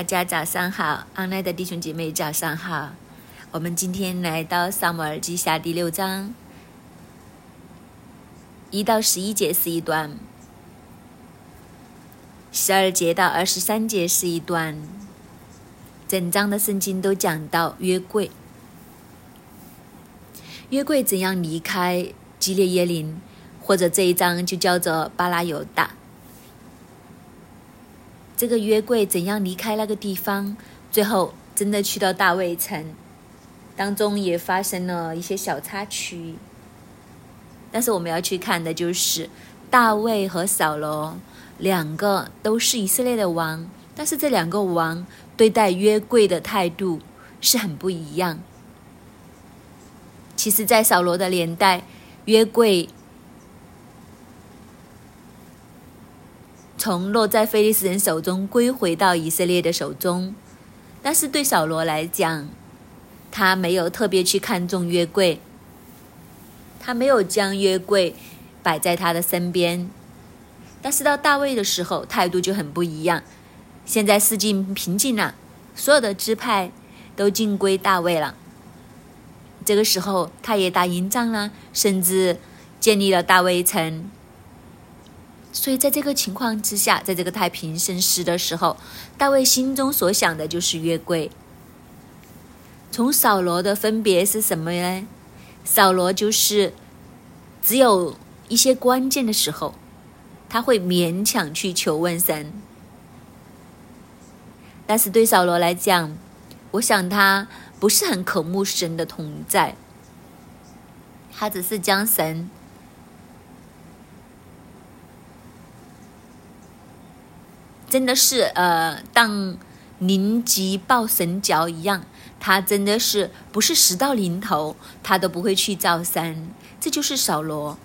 大家早上好，安奈的弟兄姐妹早上好。我们今天来到萨摩尔记下第六章一到十一节是一段，十二节到二十三节是一段。整章的圣经都讲到约柜，约柜怎样离开基列耶林，或者这一章就叫做巴拉犹大。这个约柜怎样离开那个地方？最后真的去到大卫城，当中也发生了一些小插曲。但是我们要去看的就是大卫和扫罗两个都是以色列的王，但是这两个王对待约柜的态度是很不一样。其实，在扫罗的年代，约柜。从落在菲利斯人手中归回到以色列的手中，但是对扫罗来讲，他没有特别去看重约柜，他没有将约柜摆在他的身边。但是到大卫的时候，态度就很不一样。现在事境平静了，所有的支派都尽归大卫了。这个时候，他也打赢仗了，甚至建立了大卫城。所以，在这个情况之下，在这个太平盛世的时候，大卫心中所想的就是约柜。从扫罗的分别是什么呢？扫罗就是只有一些关键的时候，他会勉强去求问神。但是对扫罗来讲，我想他不是很渴慕神的同在，他只是将神。真的是呃，当临急抱神脚一样，他真的是不是时到临头，他都不会去造山。这就是扫罗。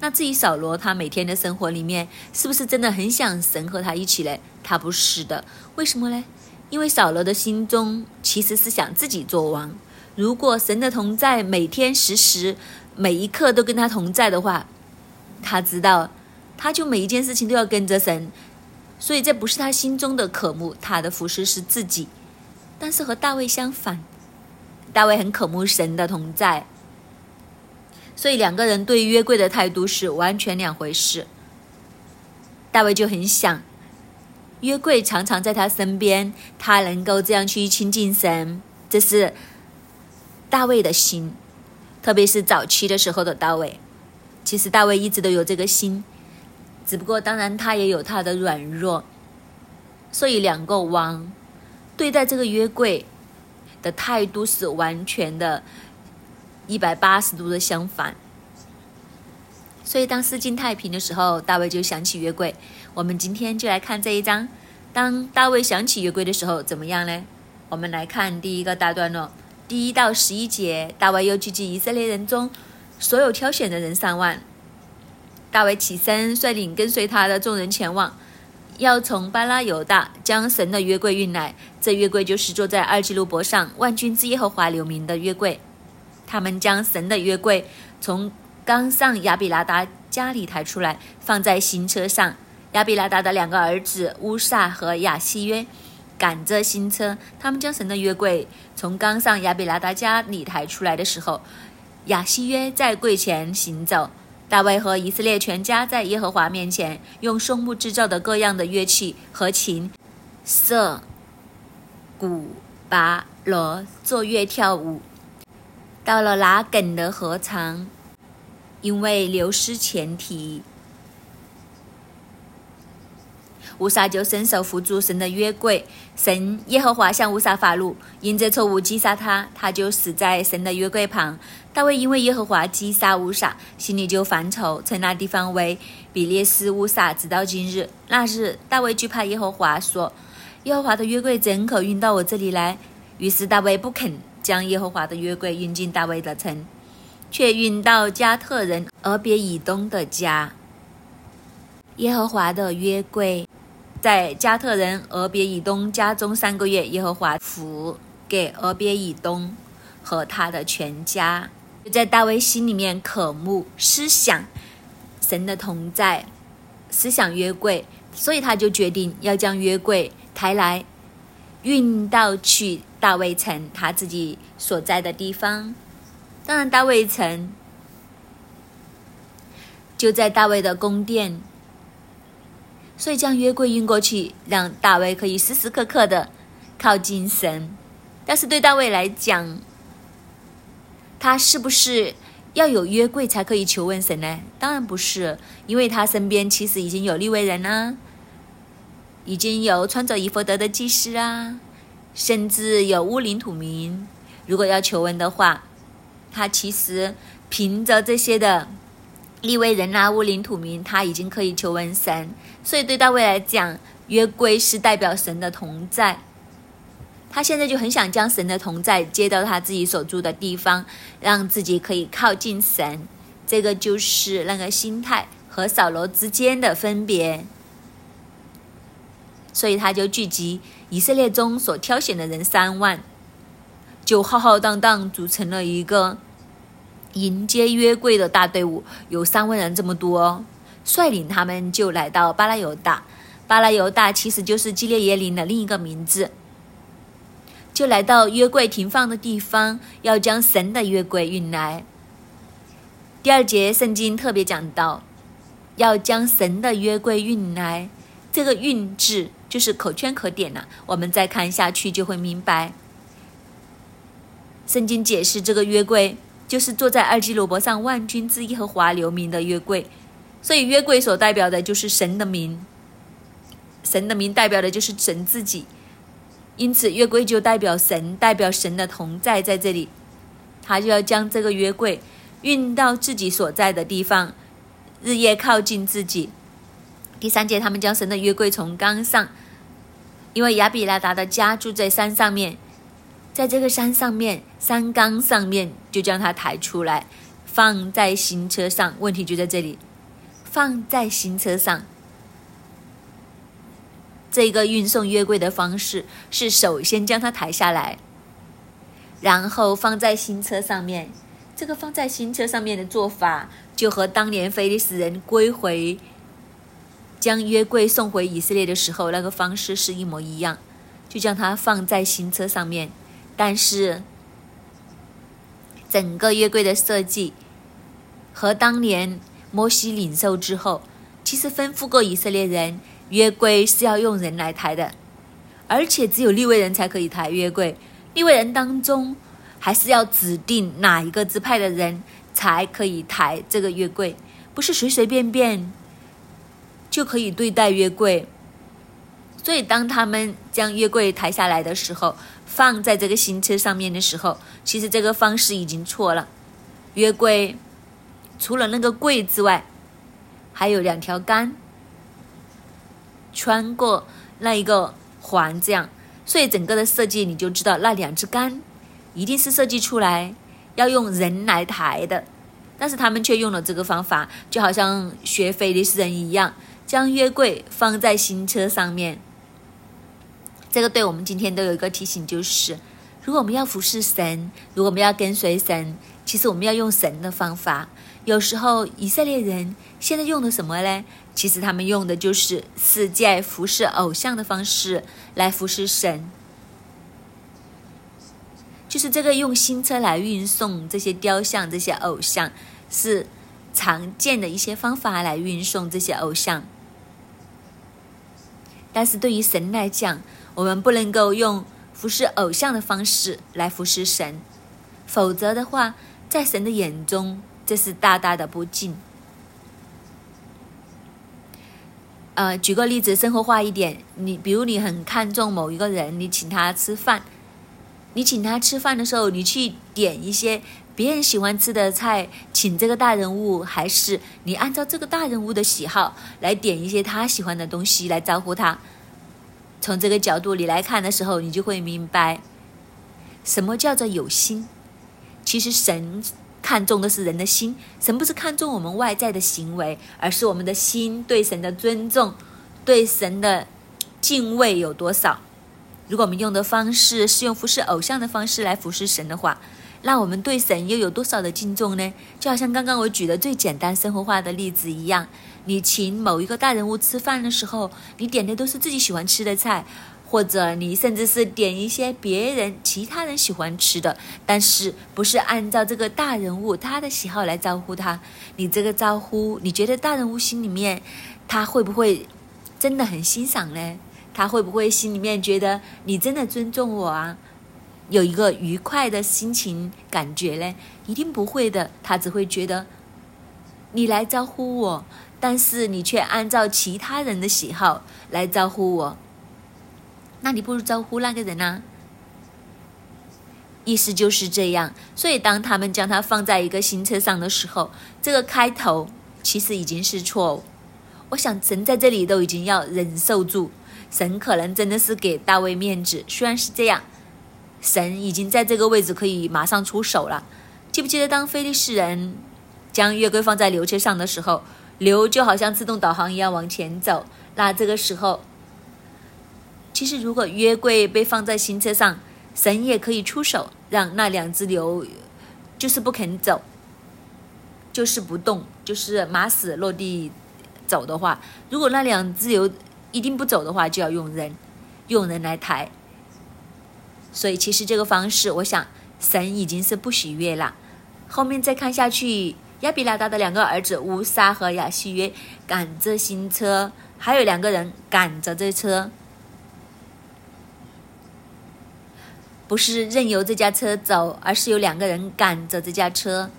那至于扫罗，他每天的生活里面是不是真的很想神和他一起嘞？他不是的。为什么呢？因为扫罗的心中其实是想自己做王。如果神的同在每天时时每一刻都跟他同在的话，他知道他就每一件事情都要跟着神。所以这不是他心中的渴慕，他的服饰是自己。但是和大卫相反，大卫很渴慕神的同在。所以两个人对约柜的态度是完全两回事。大卫就很想约柜常常在他身边，他能够这样去亲近神，这是大卫的心。特别是早期的时候的大卫，其实大卫一直都有这个心。只不过，当然他也有他的软弱，所以两个王对待这个约柜的态度是完全的一百八十度的相反。所以，当世境太平的时候，大卫就想起约柜。我们今天就来看这一章。当大卫想起约柜的时候，怎么样呢？我们来看第一个大段落，第一到十一节。大卫又聚集以色列人中所有挑选的人上万。大卫起身，率领跟随他的众人前往，要从巴拉犹大将神的约柜运来。这约柜就是坐在二基路伯上万军之耶和华留名的约柜。他们将神的约柜从刚上亚比拉达家里抬出来，放在新车上。亚比拉达的两个儿子乌萨和亚西约赶着新车。他们将神的约柜从刚上亚比拉达家里抬出来的时候，亚西约在柜前行走。大卫和以色列全家在耶和华面前，用松木制造的各样的乐器和琴、瑟、鼓、拔、锣作乐跳舞。到了拿梗的合唱，因为流失前提。乌撒就伸手扶住神的约柜，神耶和华向乌撒发怒，因这错误击杀他，他就死在神的约柜旁。大卫因为耶和华击杀乌撒，心里就烦愁，称那地方为比列斯乌撒，直到今日。那日，大卫惧怕耶和华，说：“耶和华的约柜怎可运到我这里来？”于是大卫不肯将耶和华的约柜运进大卫的城，却运到加特人俄别以东的家。耶和华的约柜。在加特人俄别以东家中三个月，耶和华福给俄别以东和他的全家。就在大卫心里面渴慕思想神的同在，思想约柜，所以他就决定要将约柜抬来，运到去大卫城他自己所在的地方。当然，大卫城就在大卫的宫殿，所以将约柜运过去，让大卫可以时时刻刻的靠近神。但是对大卫来讲，他是不是要有约柜才可以求问神呢？当然不是，因为他身边其实已经有利未人啦，已经有穿着以弗德的祭司啊，甚至有乌林土民。如果要求问的话，他其实凭着这些的利未人啊、乌林土民，他已经可以求问神。所以对大卫来讲，约柜是代表神的同在。他现在就很想将神的同在接到他自己所住的地方，让自己可以靠近神。这个就是那个心态和扫罗之间的分别。所以他就聚集以色列中所挑选的人三万，就浩浩荡荡组成了一个迎接约柜的大队伍，有三万人这么多，哦率领他们就来到巴拉犹大。巴拉犹大其实就是基列耶林的另一个名字。就来到约柜停放的地方，要将神的约柜运来。第二节圣经特别讲到，要将神的约柜运来，这个“运”字就是可圈可点了。我们再看下去就会明白。圣经解释这个约柜就是坐在二基罗伯上万军之耶和华留名的约柜，所以约柜所代表的就是神的名，神的名代表的就是神自己。因此，约柜就代表神，代表神的同在在这里。他就要将这个约柜运到自己所在的地方，日夜靠近自己。第三节，他们将神的约柜从冈上，因为亚比拉达的家住在山上面，在这个山上面山冈上面，就将它抬出来，放在新车上。问题就在这里，放在新车上。这个运送约柜的方式是首先将它抬下来，然后放在新车上面。这个放在新车上面的做法，就和当年菲利斯人归回、将约柜送回以色列的时候那个方式是一模一样，就将它放在新车上面。但是，整个约柜的设计和当年摩西领受之后，其实吩咐过以色列人。约柜是要用人来抬的，而且只有立位人才可以抬约柜。立位人当中，还是要指定哪一个支派的人才可以抬这个约柜，不是随随便便就可以对待约柜。所以，当他们将约柜抬下来的时候，放在这个新车上面的时候，其实这个方式已经错了。约柜除了那个柜之外，还有两条杆。穿过那一个环，这样，所以整个的设计你就知道，那两只杆一定是设计出来要用人来抬的，但是他们却用了这个方法，就好像学菲利斯人一样，将约柜放在新车上面。这个对我们今天都有一个提醒，就是如果我们要服侍神，如果我们要跟随神，其实我们要用神的方法。有时候以色列人现在用的什么嘞？其实他们用的就是世界服侍偶像的方式来服侍神，就是这个用新车来运送这些雕像、这些偶像，是常见的一些方法来运送这些偶像。但是对于神来讲，我们不能够用服侍偶像的方式来服侍神，否则的话，在神的眼中，这是大大的不敬。呃，举个例子，生活化一点，你比如你很看重某一个人，你请他吃饭，你请他吃饭的时候，你去点一些别人喜欢吃的菜，请这个大人物，还是你按照这个大人物的喜好来点一些他喜欢的东西来招呼他？从这个角度你来看的时候，你就会明白，什么叫做有心。其实神。看重的是人的心，神不是看重我们外在的行为，而是我们的心对神的尊重，对神的敬畏有多少。如果我们用的方式是用服侍偶像的方式来服侍神的话，那我们对神又有多少的敬重呢？就好像刚刚我举的最简单生活化的例子一样，你请某一个大人物吃饭的时候，你点的都是自己喜欢吃的菜，或者你甚至是点一些别人其他人喜欢吃的，但是不是按照这个大人物他的喜好来招呼他？你这个招呼，你觉得大人物心里面他会不会真的很欣赏呢？他会不会心里面觉得你真的尊重我啊？有一个愉快的心情感觉呢？一定不会的，他只会觉得你来招呼我。但是你却按照其他人的喜好来招呼我，那你不如招呼那个人啊。意思就是这样。所以当他们将它放在一个新车上的时候，这个开头其实已经是错误。我想神在这里都已经要忍受住，神可能真的是给大卫面子。虽然是这样，神已经在这个位置可以马上出手了。记不记得当菲利士人将月桂放在牛车上的时候？牛就好像自动导航一样往前走，那这个时候，其实如果约柜被放在新车上，神也可以出手，让那两只牛就是不肯走，就是不动，就是马死落地走的话，如果那两只牛一定不走的话，就要用人，用人来抬。所以其实这个方式，我想神已经是不喜悦了。后面再看下去。亚比拉达的两个儿子乌沙和亚西约赶着新车，还有两个人赶着这车，不是任由这架车走，而是有两个人赶着这架车。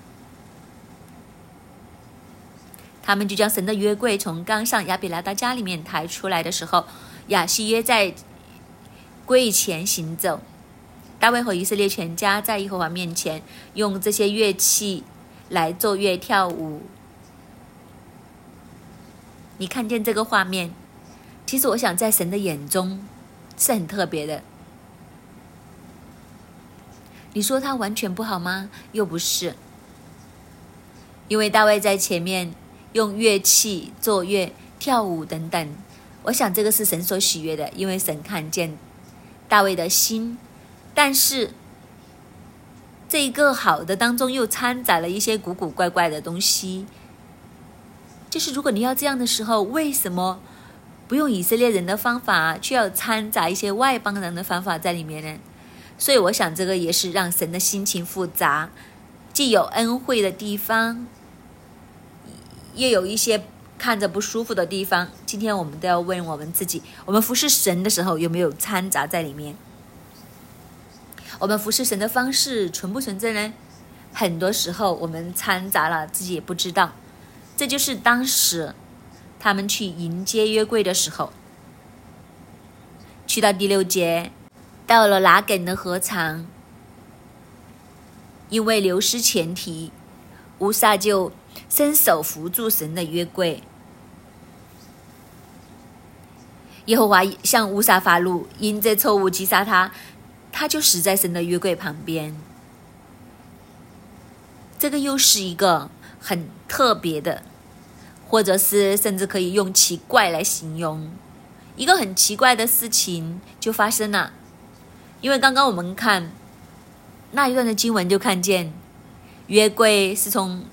他们就将神的约柜从刚上亚比拉达家里面抬出来的时候，亚西约在柜前行走，大卫和以色列全家在耶和华面前用这些乐器。来奏乐跳舞，你看见这个画面？其实我想，在神的眼中是很特别的。你说他完全不好吗？又不是，因为大卫在前面用乐器奏乐、跳舞等等。我想这个是神所喜悦的，因为神看见大卫的心，但是。这一个好的当中又掺杂了一些古古怪怪的东西，就是如果你要这样的时候，为什么不用以色列人的方法，却要掺杂一些外邦人的方法在里面呢？所以我想这个也是让神的心情复杂，既有恩惠的地方，又有一些看着不舒服的地方。今天我们都要问我们自己：我们服侍神的时候有没有掺杂在里面？我们服侍神的方式纯不纯正呢？很多时候我们掺杂了，自己也不知道。这就是当时他们去迎接约柜的时候，去到第六节，到了拿梗的河场，因为流失前提，乌撒就伸手扶住神的约柜。耶和华向乌撒发怒，因这错误击杀他。他就死在神的约柜旁边，这个又是一个很特别的，或者是甚至可以用奇怪来形容，一个很奇怪的事情就发生了。因为刚刚我们看那一段的经文，就看见约柜是从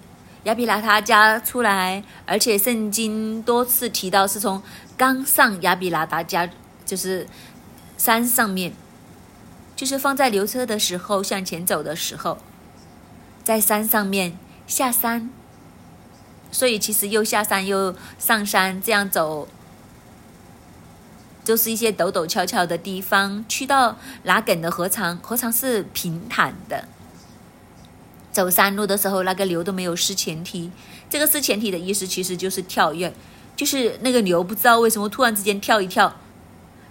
亚比拉他家出来，而且圣经多次提到是从刚上亚比拉达家，就是山上面。就是放在牛车的时候，向前走的时候，在山上面下山，所以其实又下山又上山，这样走，就是一些陡陡峭峭的地方。去到拉梗的河场，河场是平坦的。走山路的时候，那个牛都没有失前蹄。这个失前蹄的意思其实就是跳跃，就是那个牛不知道为什么突然之间跳一跳，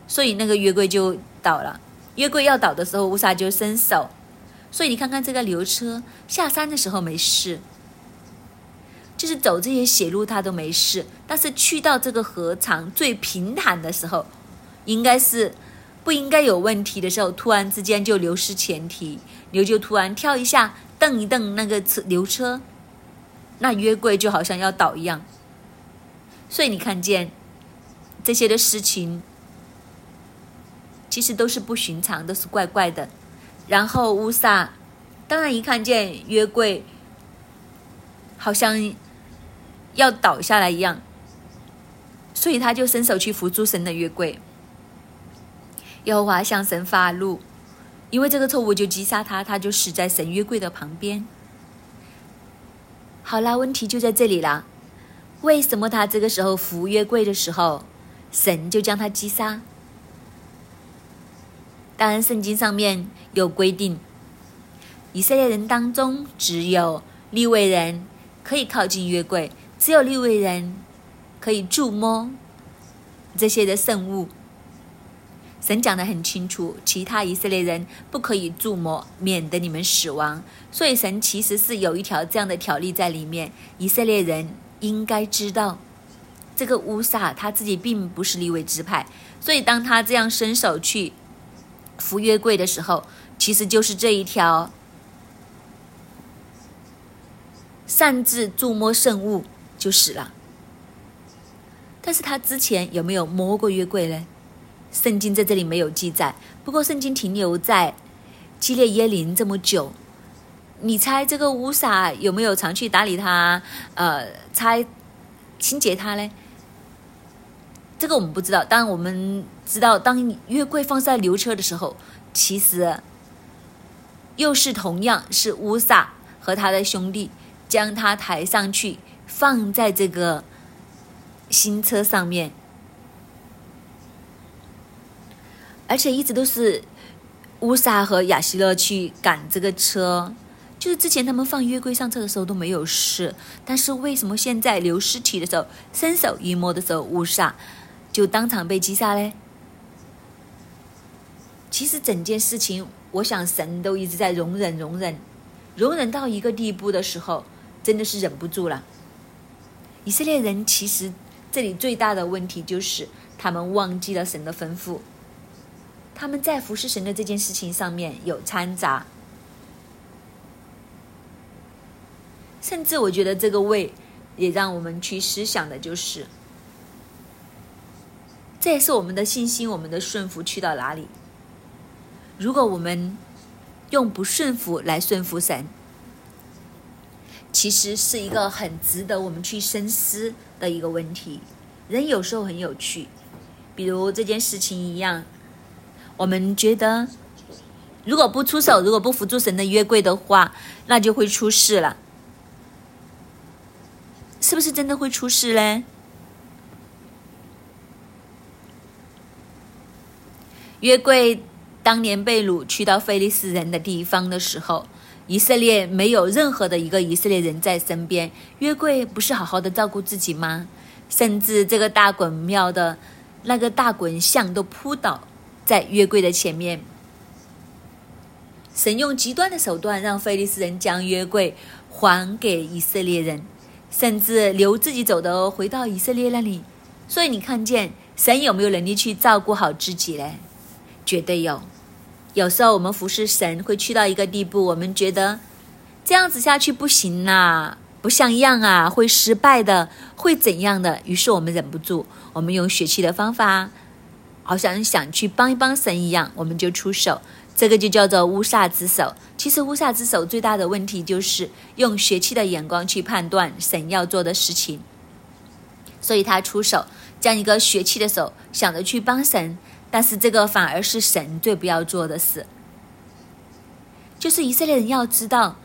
所以那个约柜就倒了。约柜要倒的时候，乌萨就伸手，所以你看看这个牛车下山的时候没事，就是走这些血路它都没事，但是去到这个河场最平坦的时候，应该是不应该有问题的时候，突然之间就流失前提，牛就突然跳一下，蹬一蹬那个车牛车，那约柜就好像要倒一样，所以你看见这些的事情。其实都是不寻常，都是怪怪的。然后乌萨，当然一看见约柜，好像要倒下来一样，所以他就伸手去扶住神的约柜。耶和华向神发怒，因为这个错误就击杀他，他就死在神约柜的旁边。好啦，问题就在这里了，为什么他这个时候扶约柜的时候，神就将他击杀？当然，圣经上面有规定，以色列人当中只有利未人可以靠近约柜，只有利未人可以触摸这些的圣物。神讲得很清楚，其他以色列人不可以触摸，免得你们死亡。所以神其实是有一条这样的条例在里面，以色列人应该知道，这个乌撒他自己并不是立位支派，所以当他这样伸手去扶约柜的时候，其实就是这一条擅自触摸圣物就死了。但是他之前有没有摸过约柜呢？圣经在这里没有记载，不过圣经停留在基列耶林这么久，你猜这个乌撒有没有常去打理他？呃，猜清洁他呢？这个我们不知道。当我们知道，当约柜放在牛车的时候，其实又是同样是乌撒和他的兄弟将他抬上去，放在这个新车上面。而且一直都是乌萨和亚希勒去赶这个车，就是之前他们放约柜上车的时候都没有事，但是为什么现在留尸体的时候伸手一摸的时候乌萨就当场被击杀嘞？其实整件事情，我想神都一直在容忍、容忍、容忍到一个地步的时候，真的是忍不住了。以色列人其实这里最大的问题就是他们忘记了神的吩咐。他们在服侍神的这件事情上面有掺杂，甚至我觉得这个位也让我们去思想的就是，这也是我们的信心、我们的顺服去到哪里。如果我们用不顺服来顺服神，其实是一个很值得我们去深思的一个问题。人有时候很有趣，比如这件事情一样。我们觉得，如果不出手，如果不扶住神的约柜的话，那就会出事了。是不是真的会出事嘞？约柜当年被掳去到菲利斯人的地方的时候，以色列没有任何的一个以色列人在身边，约柜不是好好的照顾自己吗？甚至这个大滚庙的那个大滚像都扑倒。在约柜的前面，神用极端的手段让菲利斯人将约柜还给以色列人，甚至留自己走的回到以色列那里。所以你看见神有没有能力去照顾好自己嘞？绝对有。有时候我们服侍神会去到一个地步，我们觉得这样子下去不行呐，不像样啊，会失败的，会怎样的？于是我们忍不住，我们用血气的方法。好像想去帮一帮神一样，我们就出手，这个就叫做乌煞之手。其实乌煞之手最大的问题就是用血气的眼光去判断神要做的事情，所以他出手将一个血气的手想着去帮神，但是这个反而是神最不要做的事。就是以色列人要知道，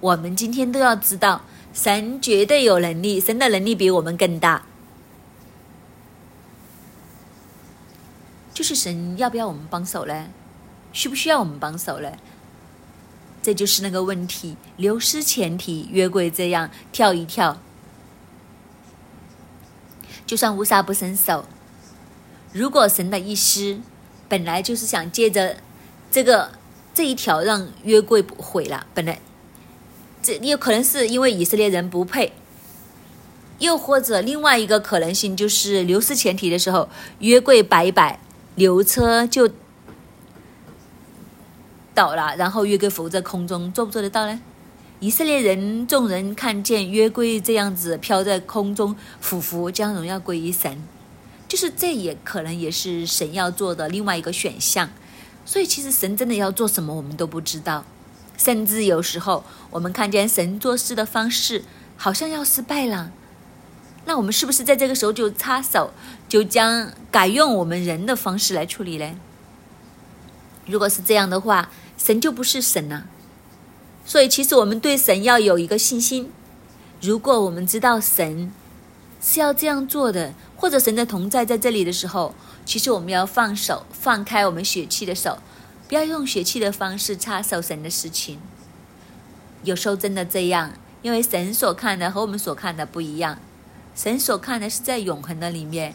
我们今天都要知道，神绝对有能力，神的能力比我们更大。就是神要不要我们帮手嘞？需不需要我们帮手嘞？这就是那个问题。流失前提，约柜这样跳一跳，就算乌撒不伸手，如果神的意思本来就是想借着这个这一条让约柜毁了，本来这也有可能是因为以色列人不配，又或者另外一个可能性就是流失前提的时候，约柜摆一摆。牛车就倒了，然后约柜浮在空中，做不做得到呢？以色列人众人看见约柜这样子飘在空中，俯伏将荣耀归于神，就是这也可能也是神要做的另外一个选项。所以其实神真的要做什么，我们都不知道。甚至有时候我们看见神做事的方式，好像要失败了。那我们是不是在这个时候就插手，就将改用我们人的方式来处理嘞？如果是这样的话，神就不是神了。所以，其实我们对神要有一个信心。如果我们知道神是要这样做的，或者神的同在在这里的时候，其实我们要放手，放开我们血气的手，不要用血气的方式插手神的事情。有时候真的这样，因为神所看的和我们所看的不一样。神所看的是在永恒的里面。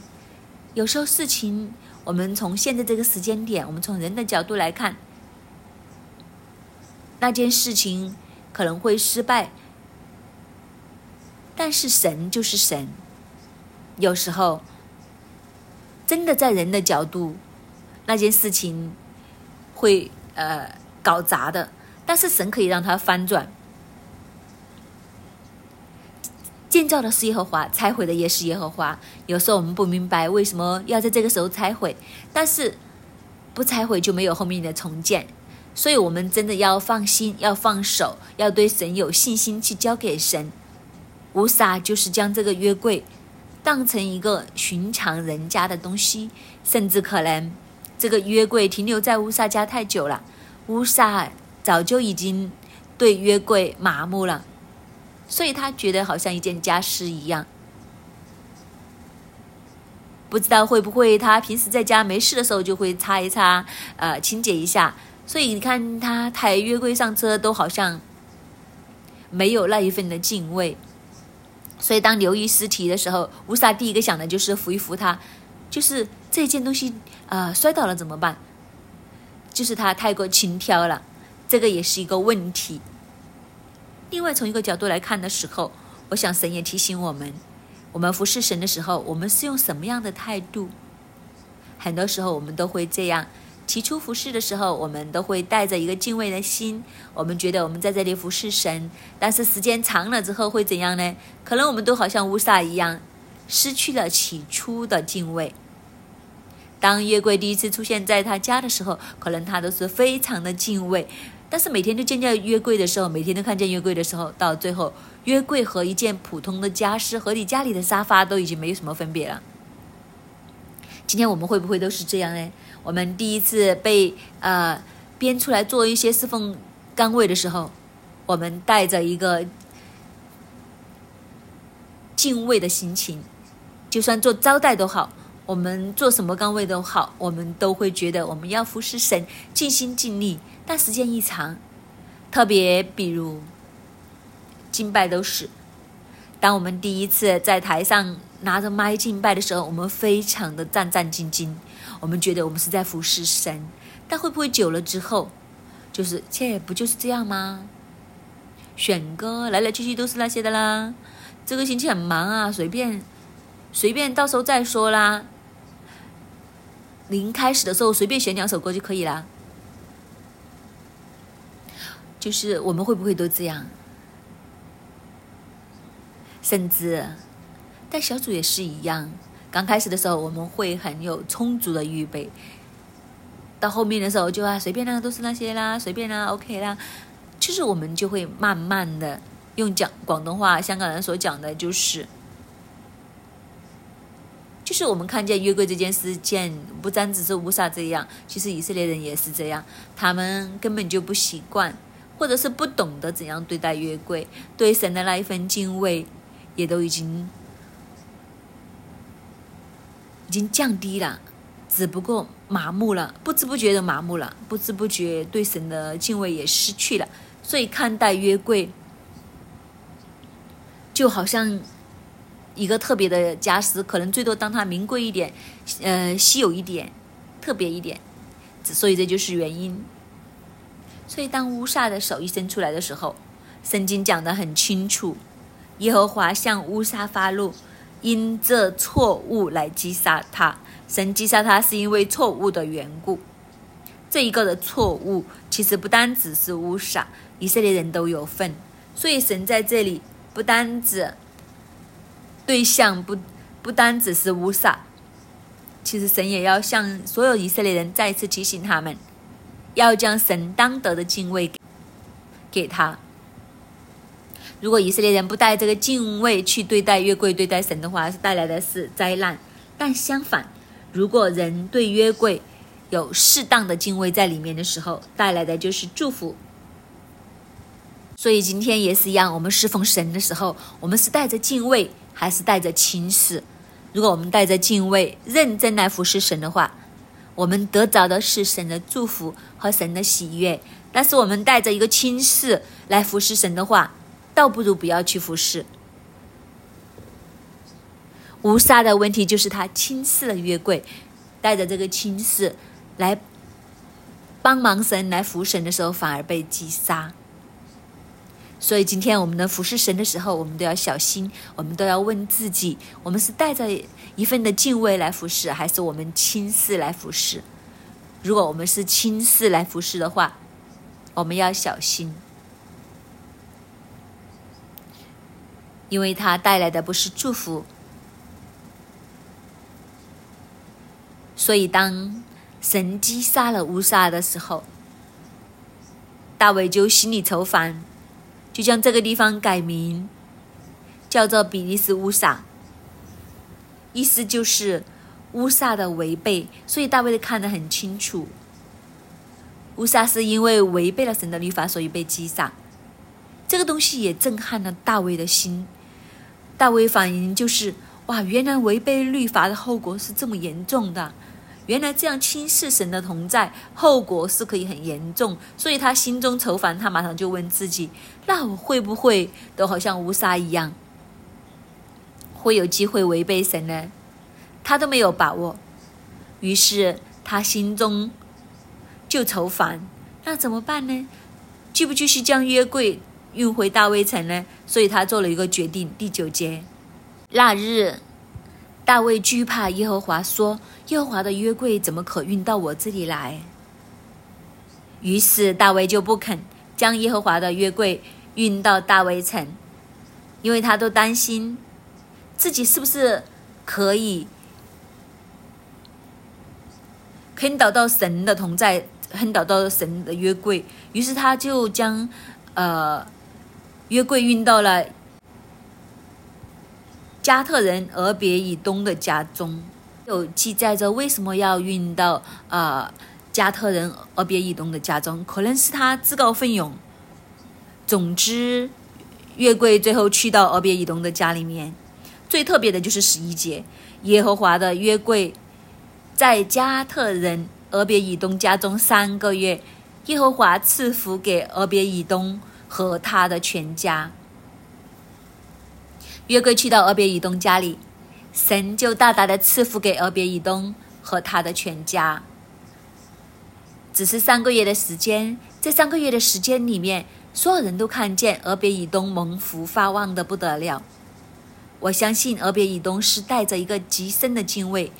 有时候事情，我们从现在这个时间点，我们从人的角度来看，那件事情可能会失败。但是神就是神，有时候真的在人的角度，那件事情会呃搞砸的，但是神可以让它翻转。建造的是耶和华，拆毁的也是耶和华。有时候我们不明白为什么要在这个时候拆毁，但是不拆毁就没有后面的重建。所以，我们真的要放心，要放手，要对神有信心，去交给神。乌撒就是将这个约柜当成一个寻常人家的东西，甚至可能这个约柜停留在乌撒家太久了，乌撒早就已经对约柜麻木了，所以他觉得好像一件家事一样。不知道会不会他平时在家没事的时候就会擦一擦，呃，清洁一下。所以你看他抬约柜上车都好像没有那一份的敬畏。所以，当留意尸体的时候，乌萨第一个想的就是扶一扶他，就是这件东西啊摔倒了怎么办？就是他太过轻佻了，这个也是一个问题。另外，从一个角度来看的时候，我想神也提醒我们：我们服侍神的时候，我们是用什么样的态度？很多时候，我们都会这样。起初服侍的时候，我们都会带着一个敬畏的心，我们觉得我们在这里服侍神。但是时间长了之后会怎样呢？可能我们都好像乌撒一样，失去了起初的敬畏。当月桂第一次出现在他家的时候，可能他都是非常的敬畏。但是每天都见到约柜的时候，每天都看见约柜的时候，到最后，约柜和一件普通的家饰和你家里的沙发都已经没有什么分别了。今天我们会不会都是这样呢？我们第一次被呃编出来做一些侍奉岗位的时候，我们带着一个敬畏的心情，就算做招待都好，我们做什么岗位都好，我们都会觉得我们要服侍神，尽心尽力。但时间一长，特别比如敬拜都是，当我们第一次在台上拿着麦敬拜的时候，我们非常的战战兢兢。我们觉得我们是在服侍神，但会不会久了之后，就是切不就是这样吗？选歌来来去去都是那些的啦。这个星期很忙啊，随便随便到时候再说啦。临开始的时候随便选两首歌就可以啦。就是我们会不会都这样？甚至带小组也是一样。刚开始的时候，我们会很有充足的预备；到后面的时候，就啊随便啦，都是那些啦，随便啦，OK 啦。就是我们就会慢慢的用讲广东话，香港人所讲的，就是就是我们看见约柜这件事件，不单只是乌撒这样，其实以色列人也是这样，他们根本就不习惯，或者是不懂得怎样对待约柜，对神的那一份敬畏，也都已经。已经降低了，只不过麻木了，不知不觉的麻木了，不知不觉对神的敬畏也失去了。所以看待约柜，就好像一个特别的家私，可能最多当它名贵一点，呃，稀有一点，特别一点。所以这就是原因。所以当乌撒的手一伸出来的时候，圣经讲得很清楚，耶和华向乌撒发怒。因这错误来击杀他，神击杀他是因为错误的缘故。这一个的错误其实不单只是乌撒，以色列人都有份。所以神在这里不单指对象不不单只是乌撒，其实神也要向所有以色列人再次提醒他们，要将神当得的敬畏给他。如果以色列人不带这个敬畏去对待约柜、对待神的话，是带来的是灾难。但相反，如果人对约柜有适当的敬畏在里面的时候，带来的就是祝福。所以今天也是一样，我们侍奉神的时候，我们是带着敬畏，还是带着轻视？如果我们带着敬畏，认真来服侍神的话，我们得着的是神的祝福和神的喜悦。但是我们带着一个轻视来服侍神的话，倒不如不要去服侍。乌撒的问题就是他轻视了约柜，带着这个轻视来帮忙神来服神的时候，反而被击杀。所以今天我们的服侍神的时候，我们都要小心，我们都要问自己：我们是带着一份的敬畏来服侍，还是我们轻视来服侍？如果我们是轻视来服侍的话，我们要小心，因为它带来的不是祝福。所以当神击杀了乌撒的时候，大卫就心里愁烦。就将这个地方改名，叫做比利时乌撒，意思就是乌撒的违背。所以大卫看得很清楚，乌撒是因为违背了神的律法，所以被击杀。这个东西也震撼了大卫的心。大卫反应就是：哇，原来违背律法的后果是这么严重的。原来这样轻视神的同在，后果是可以很严重，所以他心中愁烦，他马上就问自己：那我会不会都好像乌撒一样，会有机会违背神呢？他都没有把握，于是他心中就愁烦，那怎么办呢？继不继续将约柜运回大卫城呢？所以他做了一个决定。第九节，那日。大卫惧怕耶和华，说：“耶和华的约柜怎么可运到我这里来？”于是大卫就不肯将耶和华的约柜运到大卫城，因为他都担心自己是不是可以很找到神的同在，很找到神的约柜。于是他就将呃约柜运到了。加特人俄别以东的家中，有记载着为什么要运到呃加特人俄别以东的家中，可能是他自告奋勇。总之，约柜最后去到俄别以东的家里面。最特别的就是十一节，耶和华的约柜在加特人俄别以东家中三个月，耶和华赐福给俄别以东和他的全家。约柜去到俄别以东家里，神就大大的赐福给俄别以东和他的全家。只是三个月的时间，在三个月的时间里面，所有人都看见俄别以东蒙福发旺的不得了。我相信俄别以东是带着一个极深的敬畏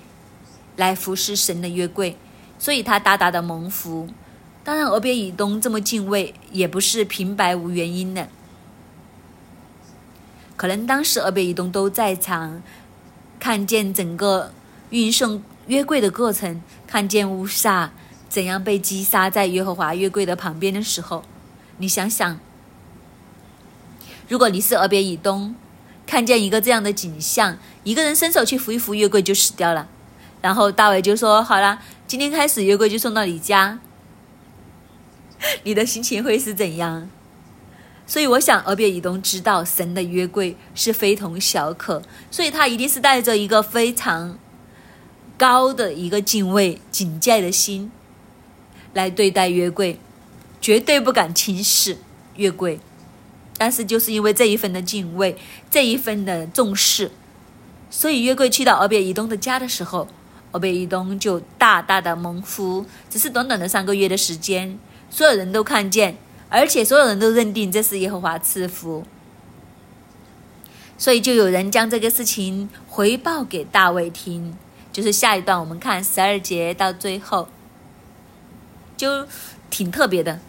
来服侍神的约柜，所以他大大的蒙福。当然，俄别以东这么敬畏，也不是平白无原因的。可能当时俄别以东都在场，看见整个运送约柜的过程，看见乌撒怎样被击杀在耶和华约柜的旁边的时候，你想想，如果你是俄别以东，看见一个这样的景象，一个人伸手去扶一扶约柜就死掉了，然后大卫就说：“好了，今天开始约柜就送到你家。”你的心情会是怎样？所以我想，俄别以东知道神的约柜是非同小可，所以他一定是带着一个非常高的一个敬畏、警戒的心来对待约柜，绝对不敢轻视约柜。但是就是因为这一份的敬畏、这一份的重视，所以约柜去到俄别以东的家的时候，俄别以东就大大的蒙福。只是短短的三个月的时间，所有人都看见。而且所有人都认定这是耶和华赐福，所以就有人将这个事情回报给大卫听。就是下一段我们看十二节到最后，就挺特别的。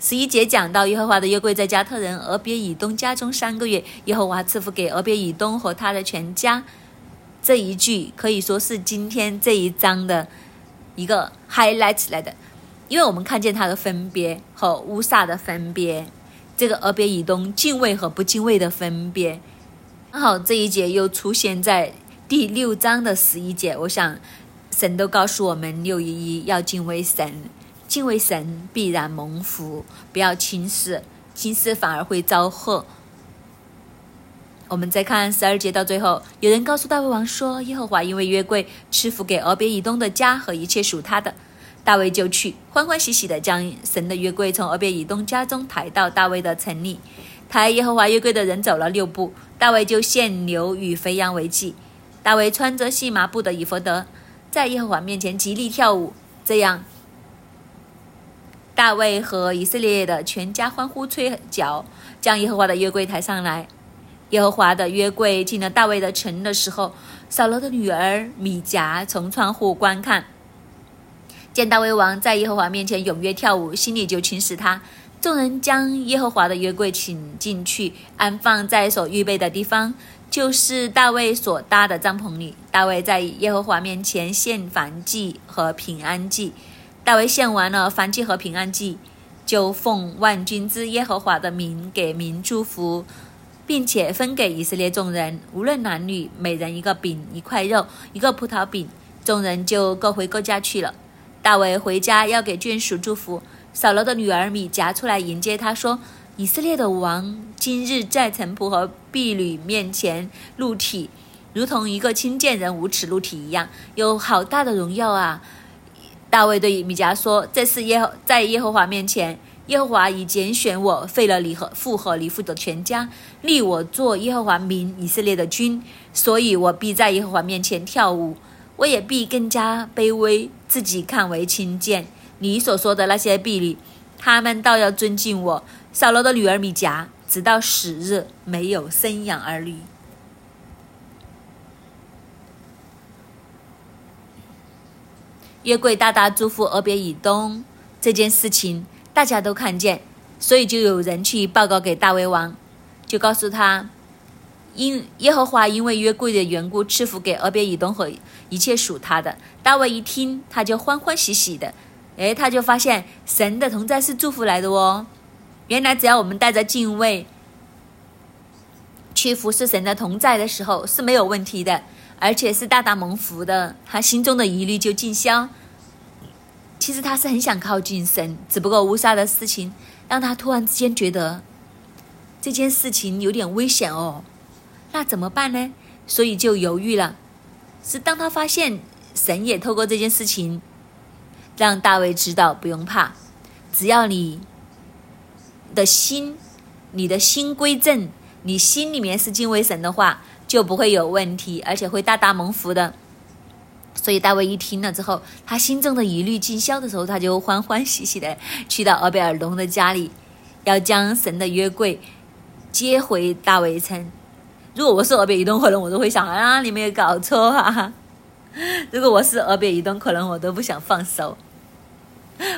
十一节讲到耶和华的约柜在加特人俄别以东家中三个月，耶和华赐福给俄别以东和他的全家。这一句可以说是今天这一章的一个 highlight 来的。因为我们看见他的分别和乌撒的分别，这个俄别以东敬畏和不敬畏的分别，刚好这一节又出现在第六章的十一节。我想神都告诉我们六一一要敬畏神，敬畏神必然蒙福，不要轻视，轻视反而会遭祸。我们再看十二节到最后，有人告诉大卫王说：“耶和华因为约柜赐福给俄别以东的家和一切属他的。”大卫就去欢欢喜喜地将神的约柜从俄别以东家中抬到大卫的城里。抬耶和华约柜的人走了六步，大卫就献牛与肥羊为祭。大卫穿着细麻布的以弗得，在耶和华面前极力跳舞。这样，大卫和以色列的全家欢呼吹角，将耶和华的约柜抬上来。耶和华的约柜进了大卫的城的时候，扫罗的女儿米迦从窗户观看，见大卫王在耶和华面前踊跃跳舞，心里就轻视他。众人将耶和华的约柜请进去，安放在所预备的地方，就是大卫所搭的帐篷里。大卫在耶和华面前献燔祭和平安祭。大卫献完了燔祭和平安祭，就奉万军之耶和华的名给民祝福。并且分给以色列众人，无论男女，每人一个饼、一块肉、一个葡萄饼。众人就各回各家去了。大卫回家要给眷属祝福，扫罗的女儿米夹出来迎接他，说：“以色列的王今日在臣仆和婢女面前露体，如同一个亲贱人无耻露体一样，有好大的荣耀啊！”大卫对米迦说：“这是耶在耶和华面前。”耶和华已拣选我，废了你和父和你父的全家，立我做耶和华民以色列的君，所以我必在耶和华面前跳舞，我也必更加卑微，自己看为轻贱。你所说的那些婢女，他们倒要尊敬我。扫罗的女儿米甲，直到死日没有生养儿女。约柜大大祝福俄别以东这件事情。大家都看见，所以就有人去报告给大卫王，就告诉他，因耶和华因为约柜的缘故赐福给俄别以东和一切属他的。大卫一听，他就欢欢喜喜的，哎，他就发现神的同在是祝福来的哦。原来只要我们带着敬畏去服侍神的同在的时候是没有问题的，而且是大大蒙福的，他心中的疑虑就尽消。其实他是很想靠近神，只不过乌撒的事情让他突然之间觉得这件事情有点危险哦。那怎么办呢？所以就犹豫了。是当他发现神也透过这件事情让大卫知道，不用怕，只要你的心，你的心归正，你心里面是敬畏神的话，就不会有问题，而且会大大蒙福的。所以大卫一听了之后，他心中的疑虑尽消的时候，他就欢欢喜喜的 去到俄贝尔东的家里，要将神的约柜接回大卫城。如果我是俄贝尔东，可能我都会想啊，你没有搞错啊。如果我是俄贝尔东，可能我都不想放手，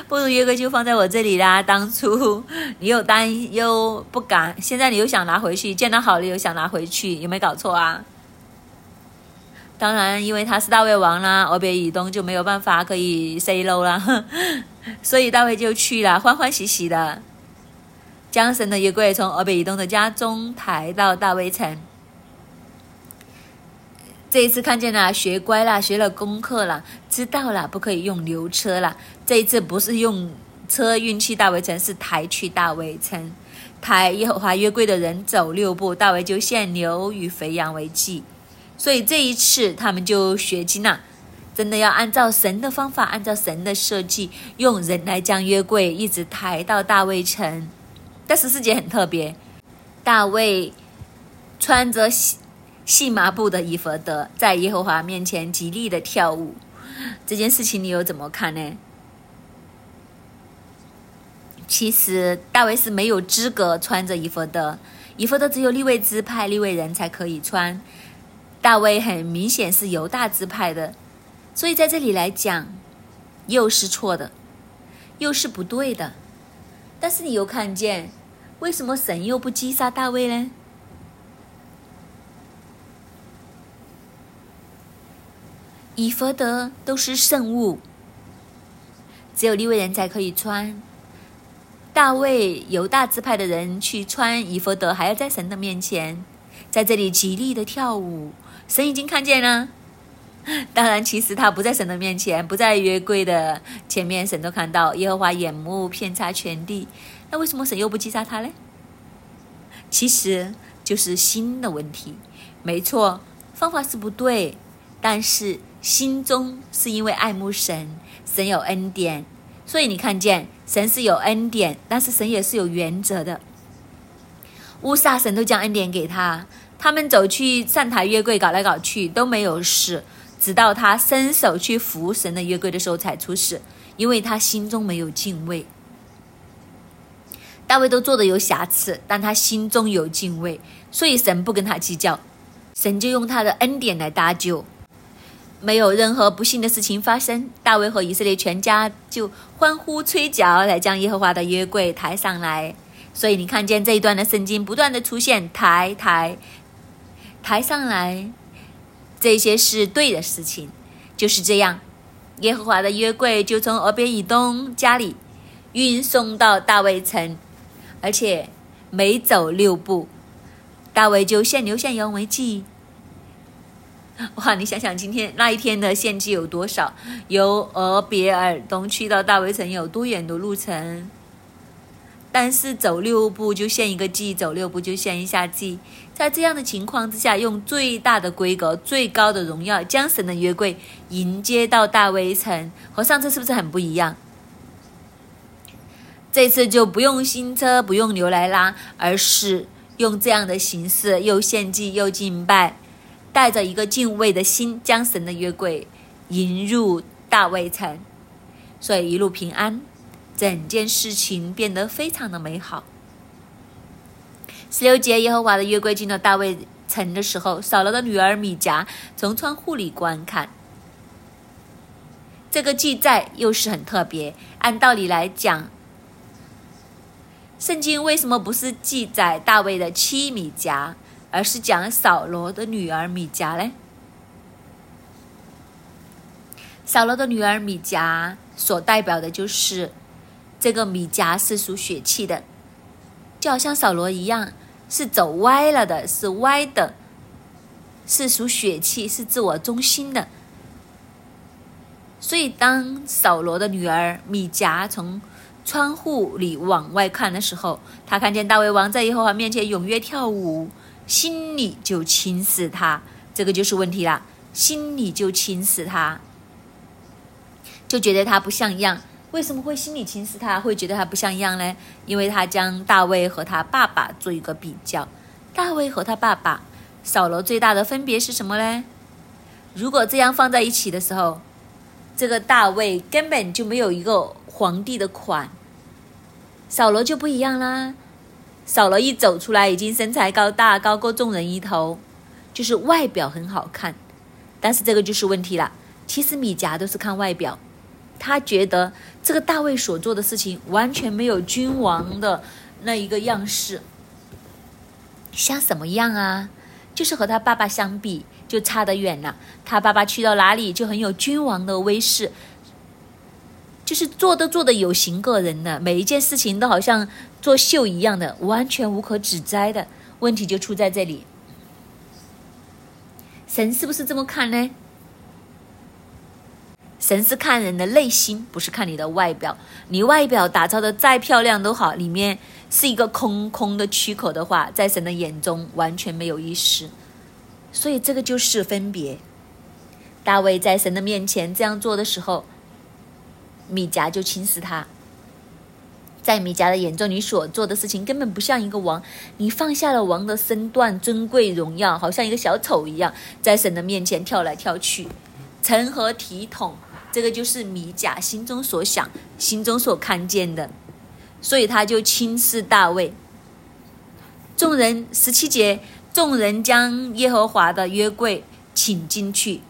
不如约个就放在我这里啦。当初你又担又不敢，现在你又想拿回去，见到好了又想拿回去，有没有搞错啊？当然，因为他是大胃王啦，俄别以东就没有办法可以 say no 啦，所以大卫就去了，欢欢喜喜的将神的衣柜从俄别以东的家中抬到大卫城。这一次看见了，学乖了，学了功课了，知道了不可以用牛车了。这一次不是用车运去大卫城，是抬去大卫城。抬耶和华约柜的人走六步，大卫就献牛与肥羊为祭。所以这一次他们就学精了，真的要按照神的方法，按照神的设计，用人来将约柜一直抬到大卫城。但十四节很特别，大卫穿着细麻布的衣服的，在耶和华面前极力的跳舞。这件事情你又怎么看呢？其实大卫是没有资格穿着衣服的，衣服的只有立位支派立位人才可以穿。大卫很明显是犹大支派的，所以在这里来讲，又是错的，又是不对的。但是你又看见，为什么神又不击杀大卫呢？以弗德都是圣物，只有利未人才可以穿。大卫犹大支派的人去穿以弗德，还要在神的面前，在这里极力的跳舞。神已经看见了，当然，其实他不在神的面前，不在约柜的前面，神都看到耶和华眼目偏差全地。那为什么神又不击杀他呢？其实就是心的问题。没错，方法是不对，但是心中是因为爱慕神，神有恩典，所以你看见神是有恩典，但是神也是有原则的。乌撒神都将恩典给他，他们走去上台约柜搞来搞去都没有事。直到他伸手去扶神的约柜的时候才出事，因为他心中没有敬畏。大卫都做的有瑕疵，但他心中有敬畏，所以神不跟他计较，神就用他的恩典来搭救，没有任何不幸的事情发生。大卫和以色列全家就欢呼吹角来将耶和华的约柜抬上来。所以你看见这一段的圣经不断的出现抬抬抬上来。这些是对的事情，就是这样。耶和华的约柜就从俄别以东家里运送到大卫城，而且每走六步，大卫就献牛献羊为祭。哇，你想想今天那一天的献祭有多少？由俄别尔东去到大卫城有多远的路程？但是走六步就献一个祭，走六步就献一下祭。在这样的情况之下，用最大的规格、最高的荣耀，将神的约柜迎接到大卫城，和上次是不是很不一样？这次就不用新车，不用牛来拉，而是用这样的形式，又献祭又敬拜，带着一个敬畏的心，将神的约柜迎入大卫城，所以一路平安。整件事情变得非常的美好。十六节，耶和华的约柜进到大卫城的时候，扫罗的女儿米迦从窗户里观看。这个记载又是很特别。按道理来讲，圣经为什么不是记载大卫的妻米迦，而是讲扫罗的女儿米迦嘞？扫罗的女儿米迦所代表的就是。这个米迦是属血气的，就好像扫罗一样，是走歪了的，是歪的，是属血气，是自我中心的。所以，当扫罗的女儿米迦从窗户里往外看的时候，他看见大卫王在耶和华面前踊跃跳舞，心里就轻视他。这个就是问题啦，心里就轻视他，就觉得他不像样。为什么会心里轻视他，会觉得他不像样呢？因为他将大卫和他爸爸做一个比较。大卫和他爸爸扫罗最大的分别是什么呢？如果这样放在一起的时候，这个大卫根本就没有一个皇帝的款。扫罗就不一样啦。扫罗一走出来，已经身材高大，高过众人一头，就是外表很好看。但是这个就是问题了。其实米迦都是看外表。他觉得这个大卫所做的事情完全没有君王的那一个样式，像什么样啊？就是和他爸爸相比就差得远了。他爸爸去到哪里就很有君王的威势，就是做都做的有型个人的，每一件事情都好像作秀一样的，完全无可指摘的。问题就出在这里，神是不是这么看呢？神是看人的内心，不是看你的外表。你外表打造的再漂亮都好，里面是一个空空的躯壳的话，在神的眼中完全没有意思。所以这个就是分别。大卫在神的面前这样做的时候，米迦就轻视他。在米迦的眼中，你所做的事情根本不像一个王，你放下了王的身段、尊贵、荣耀，好像一个小丑一样，在神的面前跳来跳去，成何体统？这个就是米甲心中所想、心中所看见的，所以他就轻视大卫。众人十七节，众人将耶和华的约柜请进去。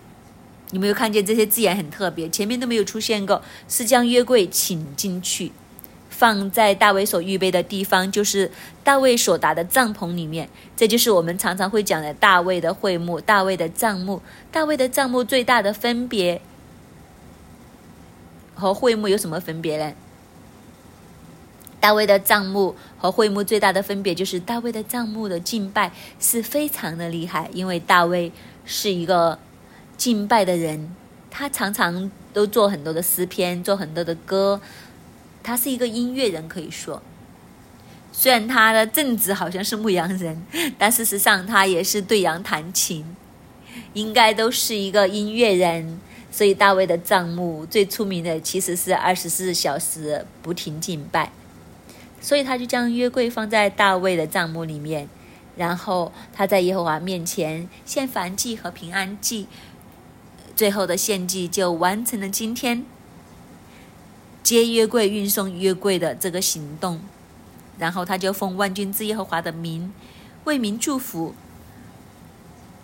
你没有看见这些字眼很特别，前面都没有出现过，是将约柜请进去，放在大卫所预备的地方，就是大卫所搭的帐篷里面。这就是我们常常会讲的大卫的会幕、大卫的帐幕。大卫的帐幕最大的分别。和会幕有什么分别呢？大卫的帐幕和会幕最大的分别就是，大卫的帐幕的敬拜是非常的厉害，因为大卫是一个敬拜的人，他常常都做很多的诗篇，做很多的歌。他是一个音乐人，可以说，虽然他的正子好像是牧羊人，但事实上他也是对羊弹琴，应该都是一个音乐人。所以大卫的帐幕最出名的其实是二十四小时不停敬拜，所以他就将约柜放在大卫的帐幕里面，然后他在耶和华面前献燔祭和平安祭，最后的献祭就完成了。今天接约柜、运送约柜的这个行动，然后他就奉万军之耶和华的名为民祝福。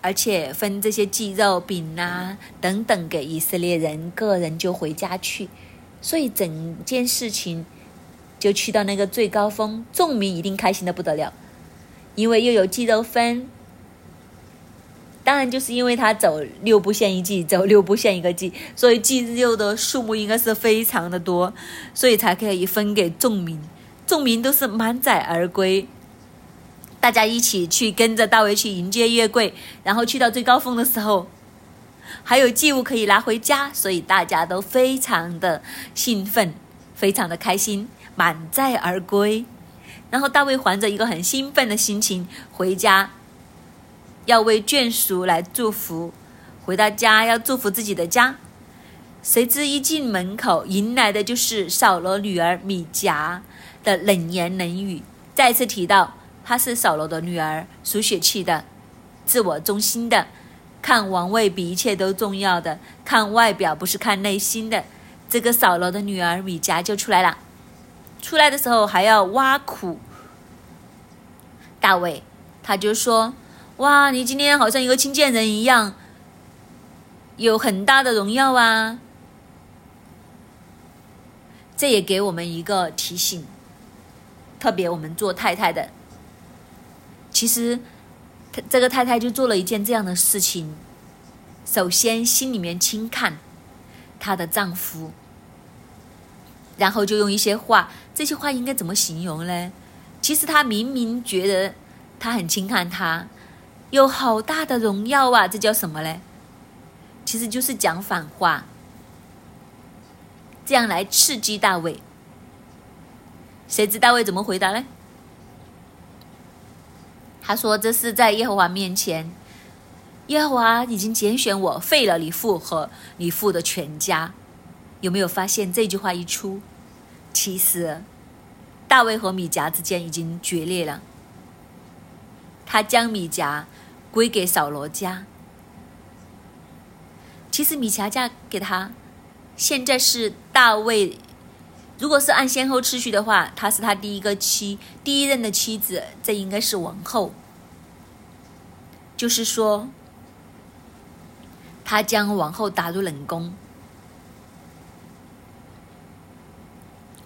而且分这些鸡肉饼啊等等给以色列人，个人就回家去，所以整件事情就去到那个最高峰，众民一定开心的不得了，因为又有鸡肉分。当然就是因为他走六步献一祭，走六步献一个祭，所以鸡肉的数目应该是非常的多，所以才可以分给众民，众民都是满载而归。大家一起去跟着大卫去迎接月桂，然后去到最高峰的时候，还有祭物可以拿回家，所以大家都非常的兴奋，非常的开心，满载而归。然后大卫怀着一个很兴奋的心情回家，要为眷属来祝福，回到家要祝福自己的家。谁知一进门口，迎来的就是扫罗女儿米迦的冷言冷语，再次提到。她是扫罗的女儿，属血气的，自我中心的，看王位比一切都重要的，看外表不是看内心的。这个扫罗的女儿米迦就出来了，出来的时候还要挖苦大卫，他就说：“哇，你今天好像一个亲见人一样，有很大的荣耀啊！”这也给我们一个提醒，特别我们做太太的。其实，这个太太就做了一件这样的事情。首先，心里面轻看她的丈夫，然后就用一些话，这些话应该怎么形容呢？其实她明明觉得他很轻看他，有好大的荣耀啊，这叫什么呢？其实就是讲反话，这样来刺激大卫。谁知大卫怎么回答呢？他说：“这是在耶和华面前，耶和华已经拣选我，废了你父和你父的全家。有没有发现这句话一出，其实大卫和米迦之间已经决裂了。他将米迦归给扫罗家。其实米迦嫁给他，现在是大卫。如果是按先后次序的话，他是他第一个妻，第一任的妻子，这应该是王后。”就是说，他将王后打入冷宫。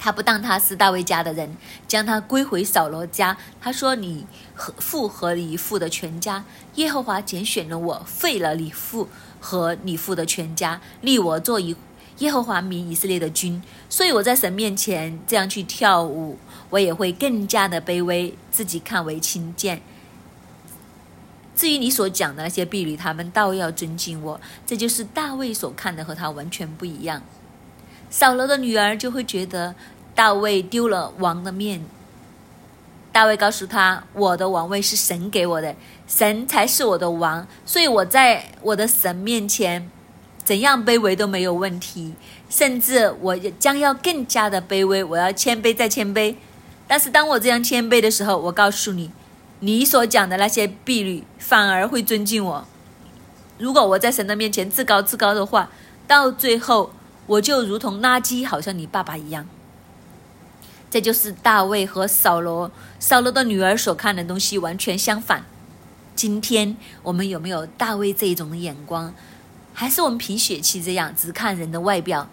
他不当他是大卫家的人，将他归回扫罗家。他说：“你和父和你父的全家，耶和华拣选了我，废了你父和你父的全家，立我做一耶和华民以色列的君。所以我在神面前这样去跳舞，我也会更加的卑微，自己看为轻贱。”至于你所讲的那些婢女，他们倒要尊敬我。这就是大卫所看的和他完全不一样。扫罗的女儿就会觉得大卫丢了王的面。大卫告诉他：“我的王位是神给我的，神才是我的王，所以我在我的神面前怎样卑微都没有问题，甚至我将要更加的卑微，我要谦卑再谦卑。但是当我这样谦卑的时候，我告诉你。”你所讲的那些婢女反而会尊敬我。如果我在神的面前自高自高的话，到最后我就如同垃圾，好像你爸爸一样。这就是大卫和扫罗，扫罗的女儿所看的东西完全相反。今天我们有没有大卫这一种的眼光？还是我们凭血气这样只看人的外表？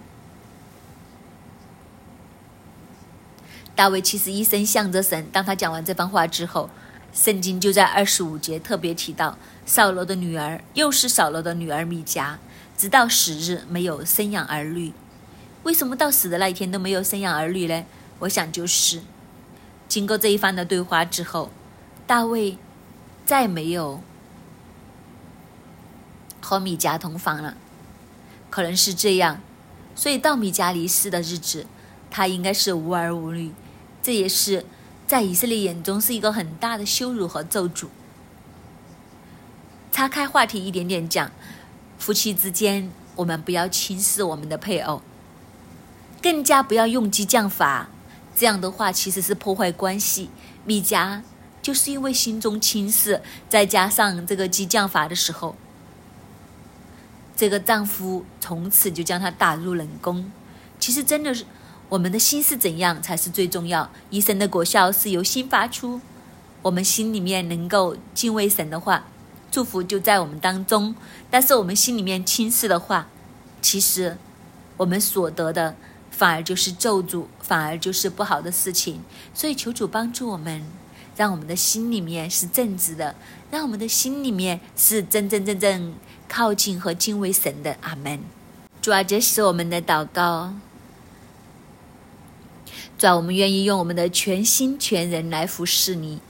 大卫其实一生向着神。当他讲完这番话之后。圣经就在二十五节特别提到扫罗的女儿，又是扫罗的女儿米迦，直到死日没有生养儿女。为什么到死的那一天都没有生养儿女呢？我想就是。经过这一番的对话之后，大卫再没有和米迦同房了，可能是这样，所以到米迦离世的日子，他应该是无儿无女，这也是在以色列眼中是一个很大的羞辱和咒诅。岔开话题一点点讲，夫妻之间，我们不要轻视我们的配偶，更加不要用激将法，这样的话其实是破坏关系。米迦就是因为心中轻视，再加上这个激将法的时候。这个丈夫从此就将她打入冷宫。其实，真的是我们的心是怎样才是最重要。一生的果效是由心发出。我们心里面能够敬畏神的话，祝福就在我们当中。但是我们心里面轻视的话，其实我们所得的反而就是咒诅，反而就是不好的事情。所以，求主帮助我们，让我们的心里面是正直的，让我们的心里面是真真正正。靠近和敬畏神的阿门。主啊，这是我们的祷告。主啊，我们愿意用我们的全心全人来服侍你。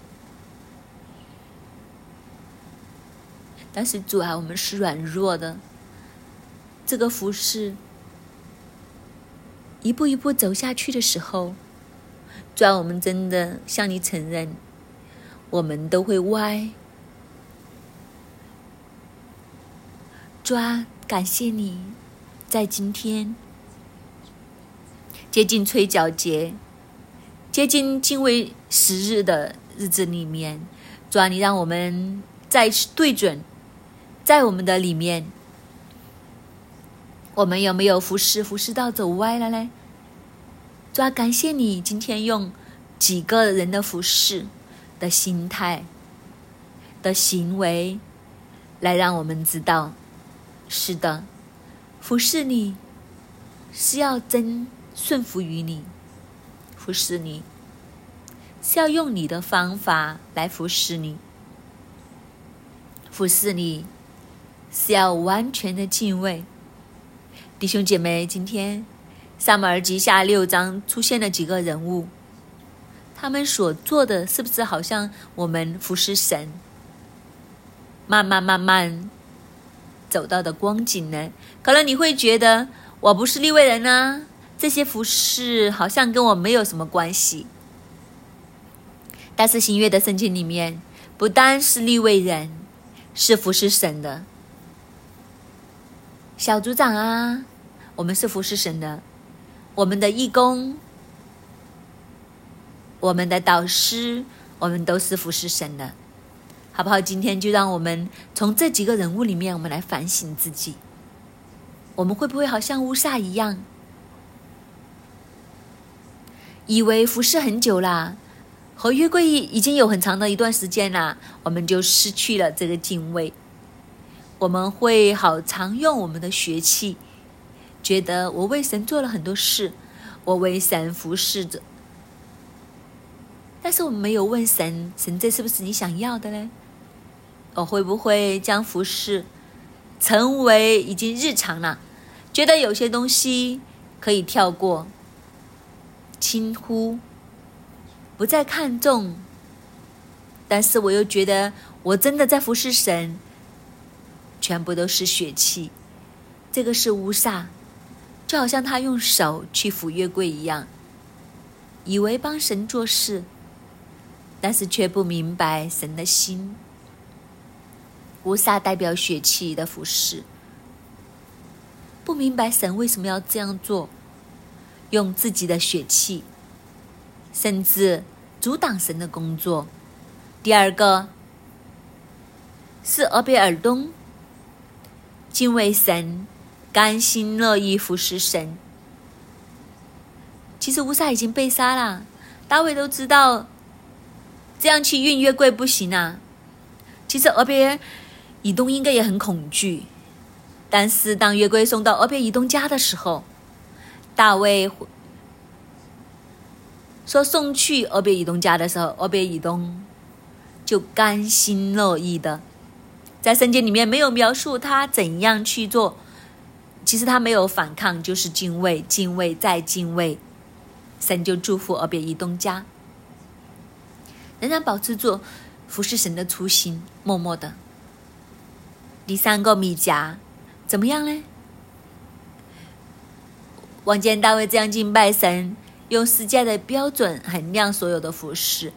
但是主啊，我们是软弱的。这个服侍一步一步走下去的时候，主啊，我们真的向你承认，我们都会歪。抓，感谢你，在今天接近吹角节、接近敬畏十日的日子里面，抓你让我们再次对准，在我们的里面，我们有没有服侍服侍到走歪了呢？抓，感谢你今天用几个人的服侍的心态、的行为，来让我们知道。是的，服侍你是要真顺服于你，服侍你是要用你的方法来服侍你，服侍你是要完全的敬畏。弟兄姐妹，今天萨母尔记下六章出现了几个人物，他们所做的是不是好像我们服侍神？慢慢慢慢。走到的光景呢？可能你会觉得我不是立位人呢，这些服饰好像跟我没有什么关系。但是新约的圣经里面，不单是立位人，是服侍神的小组长啊，我们是服侍神的，我们的义工，我们的导师，我们都是服侍神的。好不好？今天就让我们从这几个人物里面，我们来反省自己。我们会不会好像乌萨一样，以为服侍很久啦，和约柜已经有很长的一段时间啦，我们就失去了这个敬畏。我们会好常用我们的学气，觉得我为神做了很多事，我为神服侍着。但是我们没有问神，神这是不是你想要的呢？我会不会将服侍成为已经日常了？觉得有些东西可以跳过、轻忽，不再看重。但是我又觉得我真的在服侍神，全部都是血气。这个是乌撒，就好像他用手去抚月桂一样，以为帮神做事，但是却不明白神的心。乌萨代表血气的服饰，不明白神为什么要这样做，用自己的血气，甚至阻挡神的工作。第二个是俄贝尔东，敬畏神，甘心乐意服侍神。其实乌撒已经被杀了，大卫都知道，这样去运约柜不行啊。其实俄别。以东应该也很恐惧，但是当约柜送到俄别以东家的时候，大卫说送去俄别以东家的时候，俄别以东就甘心乐意的，在圣经里面没有描述他怎样去做，其实他没有反抗，就是敬畏、敬畏再敬畏，神就祝福俄别以东家，仍然保持住服侍神的初心，默默的。第三个米迦，怎么样呢？望见大卫这样敬拜神，用世界的标准衡量所有的服饰，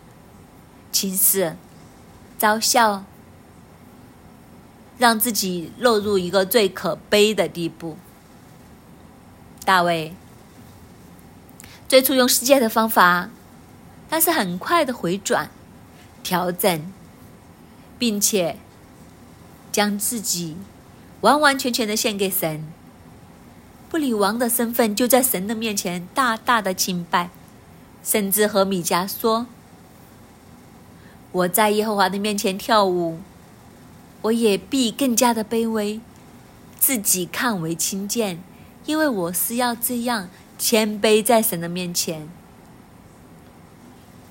轻视、嘲笑，让自己落入一个最可悲的地步。大卫最初用世界的方法，但是很快的回转、调整，并且将自己完完全全的献给神。不理王的身份，就在神的面前大大的敬拜，甚至和米迦说：“我在耶和华的面前跳舞，我也必更加的卑微，自己看为轻贱，因为我是要这样谦卑在神的面前，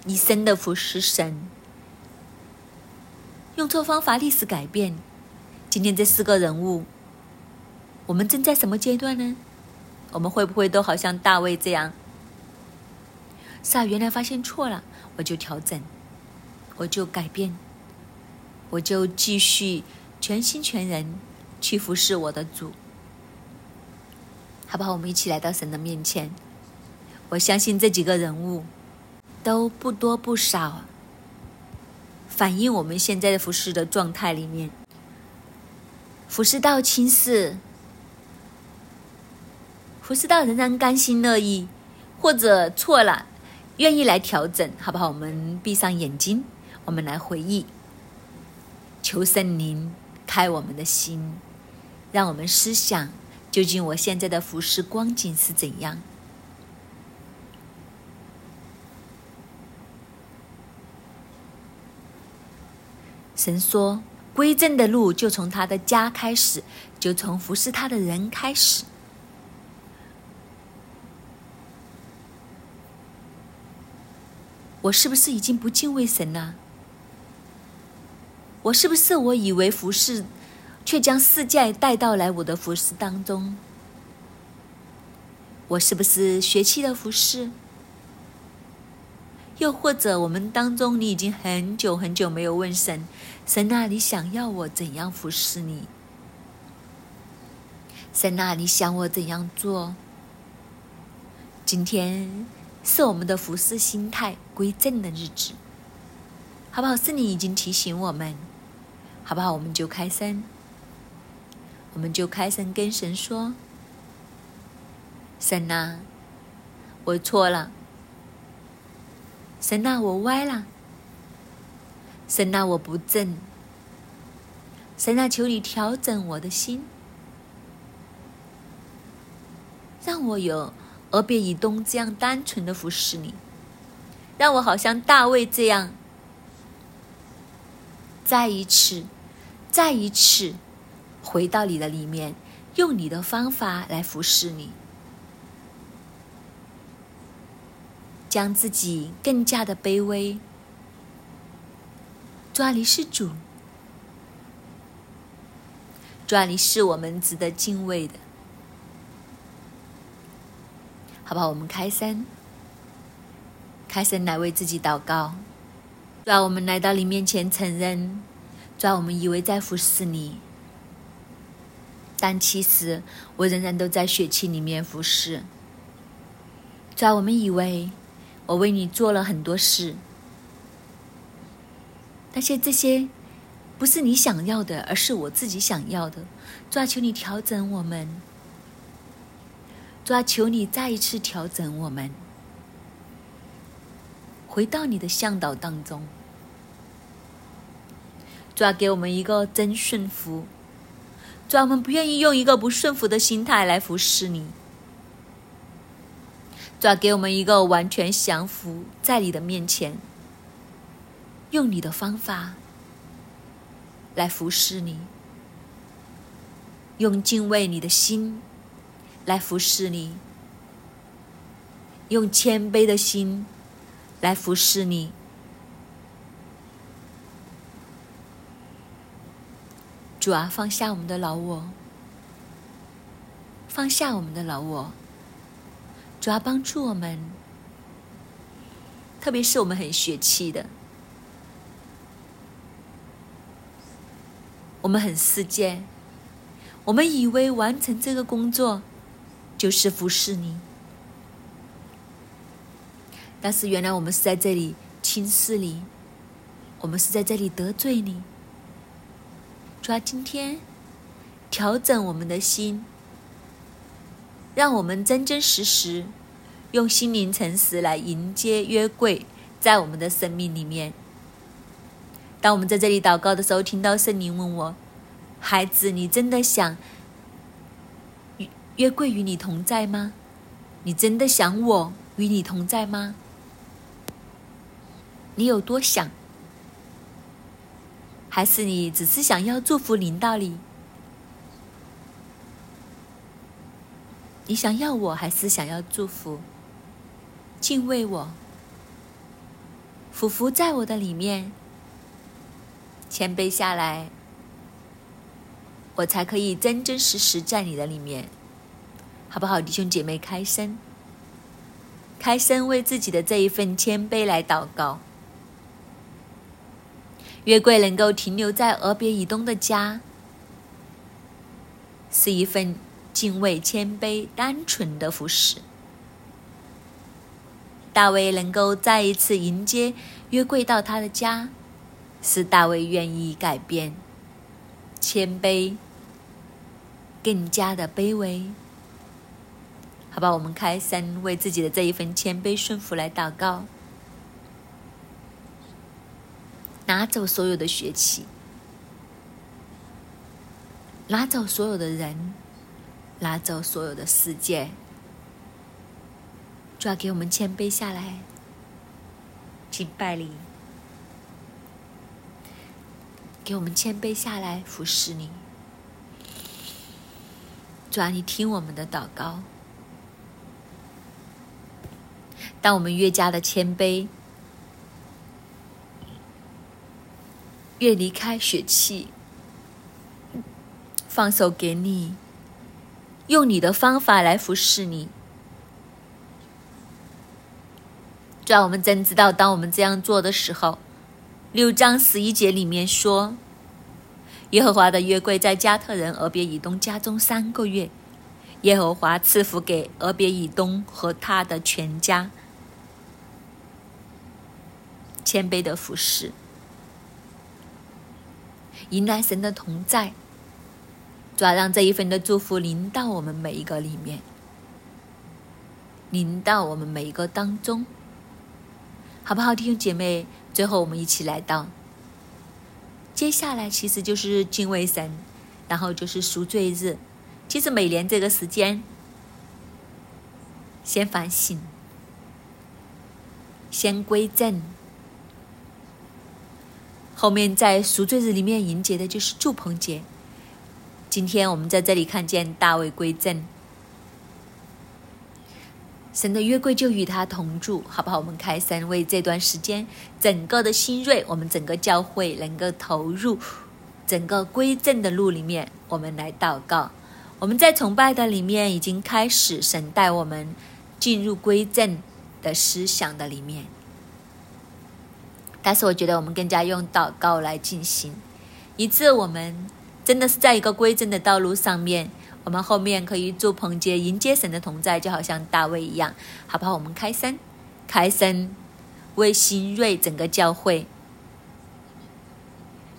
一生的服侍神。用错方法，历史改变。今天这四个人物，我们正在什么阶段呢？”我们会不会都好像大卫这样？是啊，原来发现错了，我就调整，我就改变，我就继续全心全人去服侍我的主，好不好？我们一起来到神的面前。我相信这几个人物都不多不少，反映我们现在的服侍的状态里面，服侍到轻视。服侍到仍然甘心乐意，或者错了，愿意来调整，好不好？我们闭上眼睛，我们来回忆，求圣灵开我们的心，让我们思想，究竟我现在的服侍光景是怎样？神说，归正的路就从他的家开始，就从服侍他的人开始。我是不是已经不敬畏神了？我是不是我以为服侍，却将世界带到来我的服侍当中？我是不是学期的服侍？又或者我们当中，你已经很久很久没有问神，神啊，你想要我怎样服侍你？神啊，你想我怎样做？今天。是我们的服侍心态归正的日子，好不好？是你已经提醒我们，好不好？我们就开声，我们就开声跟神说：“神呐，我错了；神呐，我歪了；神呐，我不正；神呐，求你调整我的心，让我有。”俄别以东这样单纯的服侍你，让我好像大卫这样，再一次、再一次回到你的里面，用你的方法来服侍你，将自己更加的卑微，抓你是主，抓你是我们值得敬畏的。好不好？我们开声，开声来为自己祷告。主啊，我们来到你面前承认，主啊，我们以为在服侍你，但其实我仍然都在血气里面服侍。主啊，我们以为我为你做了很多事，但是这些不是你想要的，而是我自己想要的。主啊，求你调整我们。主啊，求你再一次调整我们，回到你的向导当中。主要，给我们一个真顺服。主啊，我们不愿意用一个不顺服的心态来服侍你。主要，给我们一个完全降服在你的面前，用你的方法来服侍你，用敬畏你的心。来服侍你，用谦卑的心来服侍你。主啊，放下我们的老我，放下我们的老我。主啊，帮助我们，特别是我们很血气的，我们很世界，我们以为完成这个工作就是服侍你，但是原来我们是在这里轻视你，我们是在这里得罪你。抓，今天调整我们的心，让我们真真实实用心灵诚实来迎接约柜，在我们的生命里面。当我们在这里祷告的时候，听到圣灵问我。孩子，你真的想约柜与你同在吗？你真的想我与你同在吗？你有多想？还是你只是想要祝福领导你？你想要我还是想要祝福？敬畏我，俯伏在我的里面，谦卑下来。我才可以真真实实在你的里面，好不好，弟兄姐妹？开声，开声，为自己的这一份谦卑来祷告。约柜能够停留在俄别以东的家，是一份敬畏、谦卑、单纯的服饰。大卫能够再一次迎接约柜到他的家，是大卫愿意改变、谦卑。更加的卑微，好吧，我们开声为自己的这一份谦卑顺服来祷告，拿走所有的血气，拿走所有的人，拿走所有的世界，主要给我们谦卑下来，敬拜你，给我们谦卑下来服侍你。主啊，你听我们的祷告。当我们越加的谦卑，越离开血气，放手给你，用你的方法来服侍你。主啊，我们真知道，当我们这样做的时候，六章十一节里面说。耶和华的约柜在加特人俄别以东家中三个月，耶和华赐福给俄别以东和他的全家。谦卑的服侍，迎来神的同在，主要让这一份的祝福临到我们每一个里面，临到我们每一个当中，好不好，弟兄姐妹？最后，我们一起来到。接下来其实就是敬畏神，然后就是赎罪日。其实每年这个时间，先反省，先归正，后面在赎罪日里面迎接的就是祝棚节。今天我们在这里看见大卫归正。神的约柜就与他同住，好不好？我们开声为这段时间整个的新锐，我们整个教会能够投入整个归正的路里面，我们来祷告。我们在崇拜的里面已经开始，神带我们进入归正的思想的里面。但是我觉得我们更加用祷告来进行，以致我们真的是在一个归正的道路上面。我们后面可以做棚节迎接神的同在，就好像大卫一样，好不好？我们开声，开声，为新锐整个教会，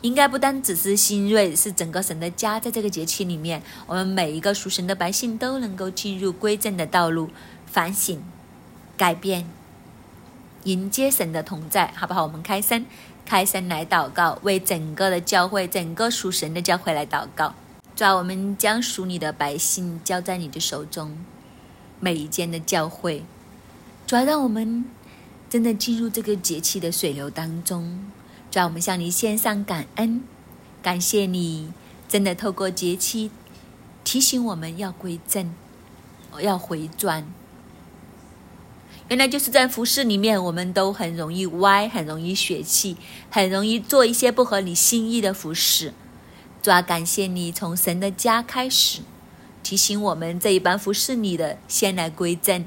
应该不单只是新锐，是整个神的家，在这个节气里面，我们每一个属神的百姓都能够进入归正的道路，反省、改变，迎接神的同在，好不好？我们开声，开声来祷告，为整个的教会，整个属神的教会来祷告。主啊，我们将属你的百姓交在你的手中，每一间的教会，主啊，让我们真的进入这个节气的水流当中。主啊，我们向你献上感恩，感谢你真的透过节气提醒我们要归正，要回转。原来就是在服饰里面，我们都很容易歪，很容易血气，很容易做一些不合你心意的服饰。主啊，感谢你从神的家开始提醒我们这一班服侍你的先来归正。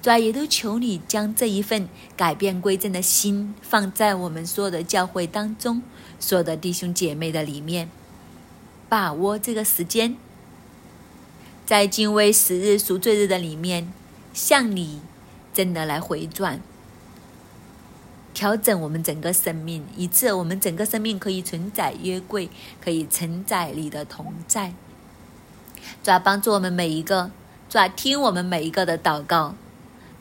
主啊，也都求你将这一份改变归正的心放在我们所有的教会当中，所有的弟兄姐妹的里面，把握这个时间，在敬畏十日赎罪日的里面，向你真的来回转，调整我们整个生命，以致我们整个生命可以承载约柜，可以承载你的同在。主要帮助我们每一个，主要听我们每一个的祷告。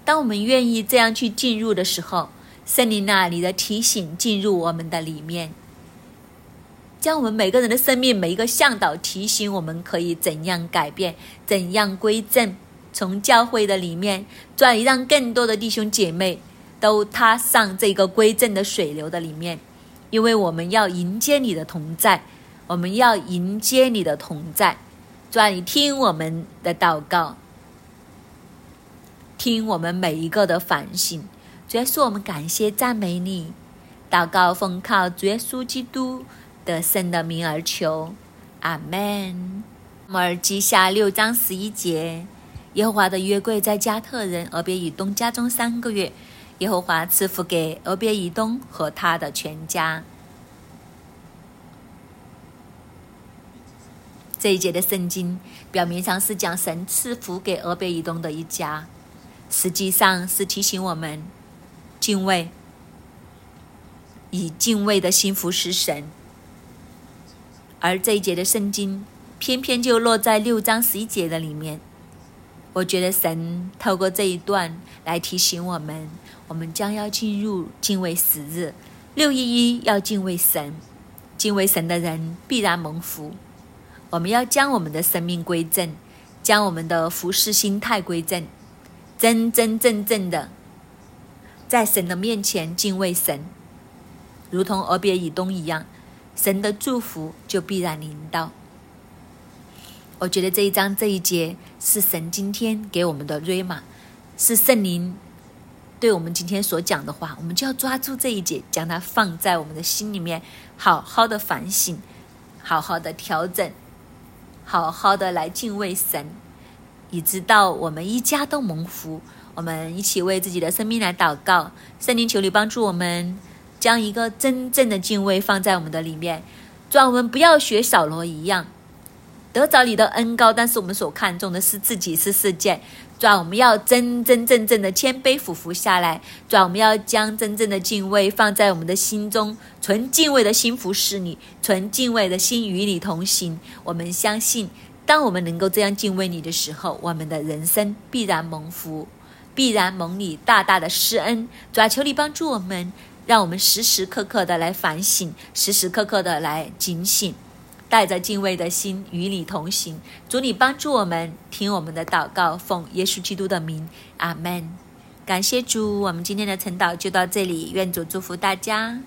当我们愿意这样去进入的时候，圣灵那里的提醒进入我们的里面，将我们每个人的生命每一个向导提醒我们可以怎样改变，怎样归正。从教会的里面转，让更多的弟兄姐妹都踏上这个归正的水流的里面，因为我们要迎接你的同在，我们要迎接你的同在。转移听我们的祷告。听我们每一个的反省，主耶稣，我们感谢赞美你，祷告奉靠主耶稣基督的圣的名而求，阿门。摩尔记下六章十一节，耶和华的约柜在加特人俄别以东家中三个月，耶和华赐福给俄别以东和他的全家。这一节的圣经表面上是讲神赐福给俄别以东的一家。实际上是提醒我们敬畏，以敬畏的心服侍神。而这一节的圣经偏偏就落在六章十一节的里面。我觉得神透过这一段来提醒我们：我们将要进入敬畏时日，六一一要敬畏神，敬畏神的人必然蒙福。我们要将我们的生命归正，将我们的服侍心态归正。真真正正的在神的面前敬畏神，如同俄别以东一样，神的祝福就必然临到。我觉得这一章这一节是神今天给我们的瑞玛，是圣灵对我们今天所讲的话，我们就要抓住这一节，将它放在我们的心里面，好好的反省，好好的调整，好好的来敬畏神。以知道我们一家都蒙福，我们一起为自己的生命来祷告。圣灵求你帮助我们，将一个真正的敬畏放在我们的里面，让我们不要学扫罗一样得着你的恩高，但是我们所看重的是自己是世界。让我们要真真正正的谦卑俯伏下来，让我们要将真正的敬畏放在我们的心中，纯敬畏的心服侍你，纯敬畏的心与你同行。我们相信。当我们能够这样敬畏你的时候，我们的人生必然蒙福，必然蒙你大大的施恩。主啊，求你帮助我们，让我们时时刻刻的来反省，时时刻刻的来警醒，带着敬畏的心与你同行。主，你帮助我们，听我们的祷告，奉耶稣基督的名，阿门。感谢主，我们今天的晨祷就到这里，愿主祝福大家。